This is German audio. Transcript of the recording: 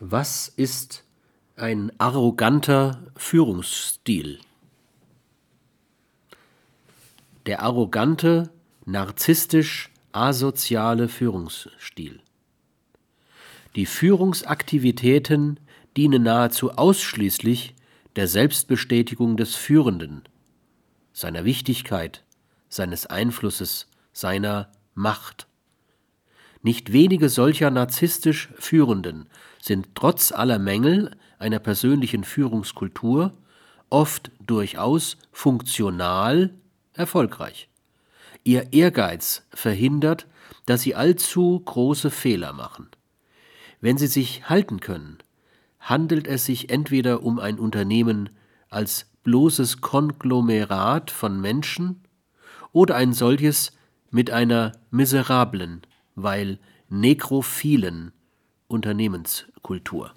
Was ist ein arroganter Führungsstil? Der arrogante, narzisstisch asoziale Führungsstil. Die Führungsaktivitäten dienen nahezu ausschließlich der Selbstbestätigung des Führenden, seiner Wichtigkeit, seines Einflusses, seiner Macht. Nicht wenige solcher narzisstisch Führenden sind trotz aller Mängel einer persönlichen Führungskultur oft durchaus funktional erfolgreich. Ihr Ehrgeiz verhindert, dass sie allzu große Fehler machen. Wenn sie sich halten können, handelt es sich entweder um ein Unternehmen als bloßes Konglomerat von Menschen oder ein solches mit einer miserablen, weil nekrophilen Unternehmenskultur.